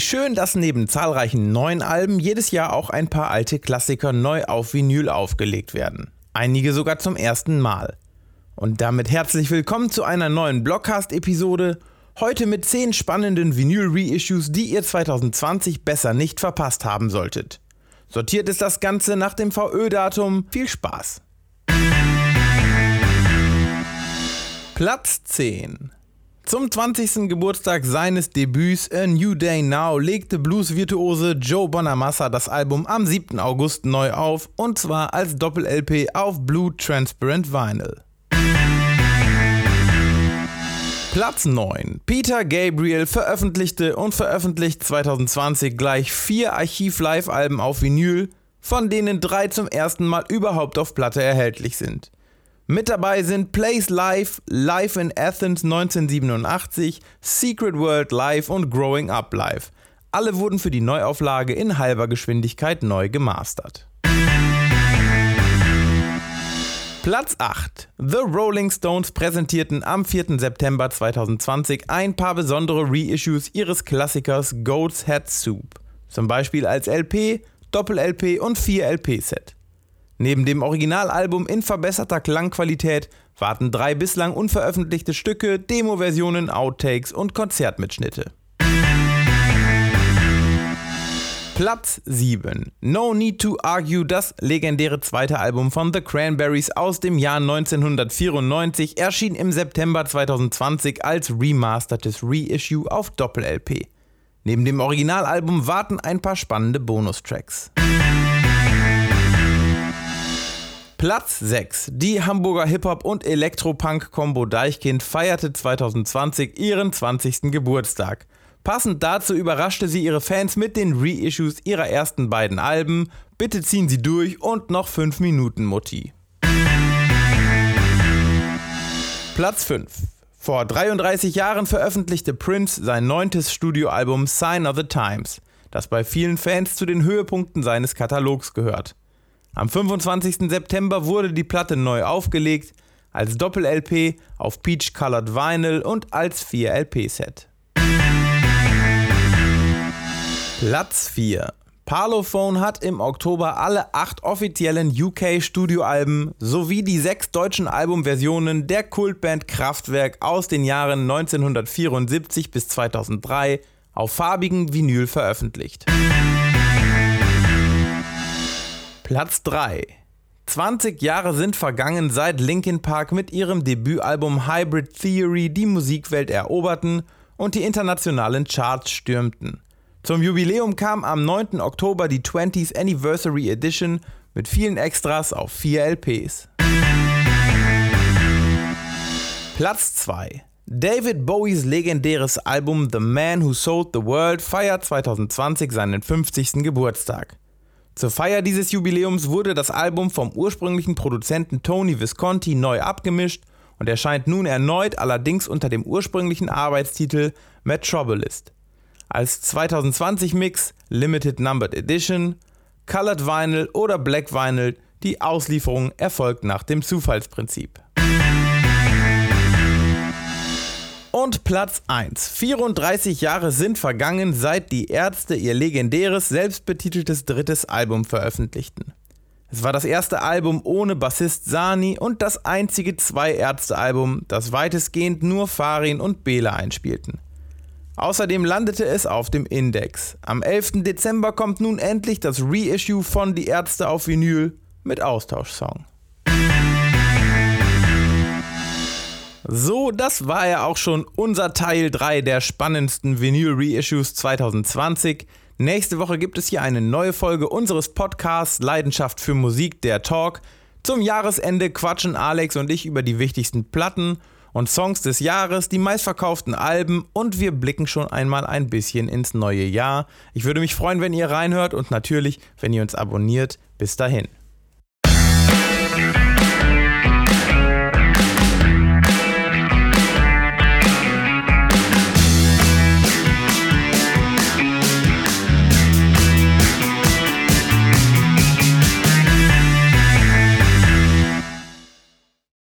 Wie schön, dass neben zahlreichen neuen Alben jedes Jahr auch ein paar alte Klassiker neu auf Vinyl aufgelegt werden. Einige sogar zum ersten Mal. Und damit herzlich willkommen zu einer neuen Blockcast-Episode. Heute mit 10 spannenden Vinyl-Reissues, die ihr 2020 besser nicht verpasst haben solltet. Sortiert ist das Ganze nach dem VÖ-Datum. Viel Spaß! Platz 10 zum 20. Geburtstag seines Debüts A New Day Now legte Blues-Virtuose Joe Bonamassa das Album am 7. August neu auf und zwar als Doppel-LP auf Blue Transparent Vinyl. Platz 9. Peter Gabriel veröffentlichte und veröffentlicht 2020 gleich vier Archiv-Live-Alben auf Vinyl, von denen drei zum ersten Mal überhaupt auf Platte erhältlich sind. Mit dabei sind Place Live, Live in Athens 1987, Secret World Live und Growing Up Live. Alle wurden für die Neuauflage in halber Geschwindigkeit neu gemastert. Platz 8. The Rolling Stones präsentierten am 4. September 2020 ein paar besondere Reissues ihres Klassikers Goat's Head Soup. Zum Beispiel als LP, Doppel-LP und 4-LP-Set. Neben dem Originalalbum in verbesserter Klangqualität warten drei bislang unveröffentlichte Stücke, Demo-Versionen, Outtakes und Konzertmitschnitte. Platz 7. No Need to Argue, das legendäre zweite Album von The Cranberries aus dem Jahr 1994, erschien im September 2020 als remastertes Reissue auf Doppel-LP. Neben dem Originalalbum warten ein paar spannende Bonustracks. Platz 6. Die Hamburger Hip-Hop- und Elektropunk-Kombo Deichkind feierte 2020 ihren 20. Geburtstag. Passend dazu überraschte sie ihre Fans mit den Reissues ihrer ersten beiden Alben. Bitte ziehen Sie durch und noch 5 Minuten Mutti. Platz 5. Vor 33 Jahren veröffentlichte Prince sein neuntes Studioalbum Sign of the Times, das bei vielen Fans zu den Höhepunkten seines Katalogs gehört. Am 25. September wurde die Platte neu aufgelegt, als Doppel-LP auf Peach Colored Vinyl und als 4-LP-Set. Platz 4 Parlophone hat im Oktober alle acht offiziellen UK-Studioalben sowie die sechs deutschen Albumversionen der Kultband Kraftwerk aus den Jahren 1974 bis 2003 auf farbigen Vinyl veröffentlicht. Platz 3 20 Jahre sind vergangen, seit Linkin Park mit ihrem Debütalbum Hybrid Theory die Musikwelt eroberten und die internationalen Charts stürmten. Zum Jubiläum kam am 9. Oktober die 20th Anniversary Edition mit vielen Extras auf 4 LPs. Platz 2 David Bowies legendäres Album The Man Who Sold the World feiert 2020 seinen 50. Geburtstag. Zur Feier dieses Jubiläums wurde das Album vom ursprünglichen Produzenten Tony Visconti neu abgemischt und erscheint nun erneut allerdings unter dem ursprünglichen Arbeitstitel Metrobolist. Als 2020 Mix, Limited Numbered Edition, Colored Vinyl oder Black Vinyl, die Auslieferung erfolgt nach dem Zufallsprinzip. Und Platz 1. 34 Jahre sind vergangen, seit die Ärzte ihr legendäres, selbstbetiteltes drittes Album veröffentlichten. Es war das erste Album ohne Bassist Sani und das einzige Zwei-Ärzte-Album, das weitestgehend nur Farin und Bela einspielten. Außerdem landete es auf dem Index. Am 11. Dezember kommt nun endlich das Reissue von Die Ärzte auf Vinyl mit Austauschsong. So, das war ja auch schon unser Teil 3 der spannendsten Vinyl-Reissues 2020. Nächste Woche gibt es hier eine neue Folge unseres Podcasts Leidenschaft für Musik, der Talk. Zum Jahresende quatschen Alex und ich über die wichtigsten Platten und Songs des Jahres, die meistverkauften Alben und wir blicken schon einmal ein bisschen ins neue Jahr. Ich würde mich freuen, wenn ihr reinhört und natürlich, wenn ihr uns abonniert. Bis dahin.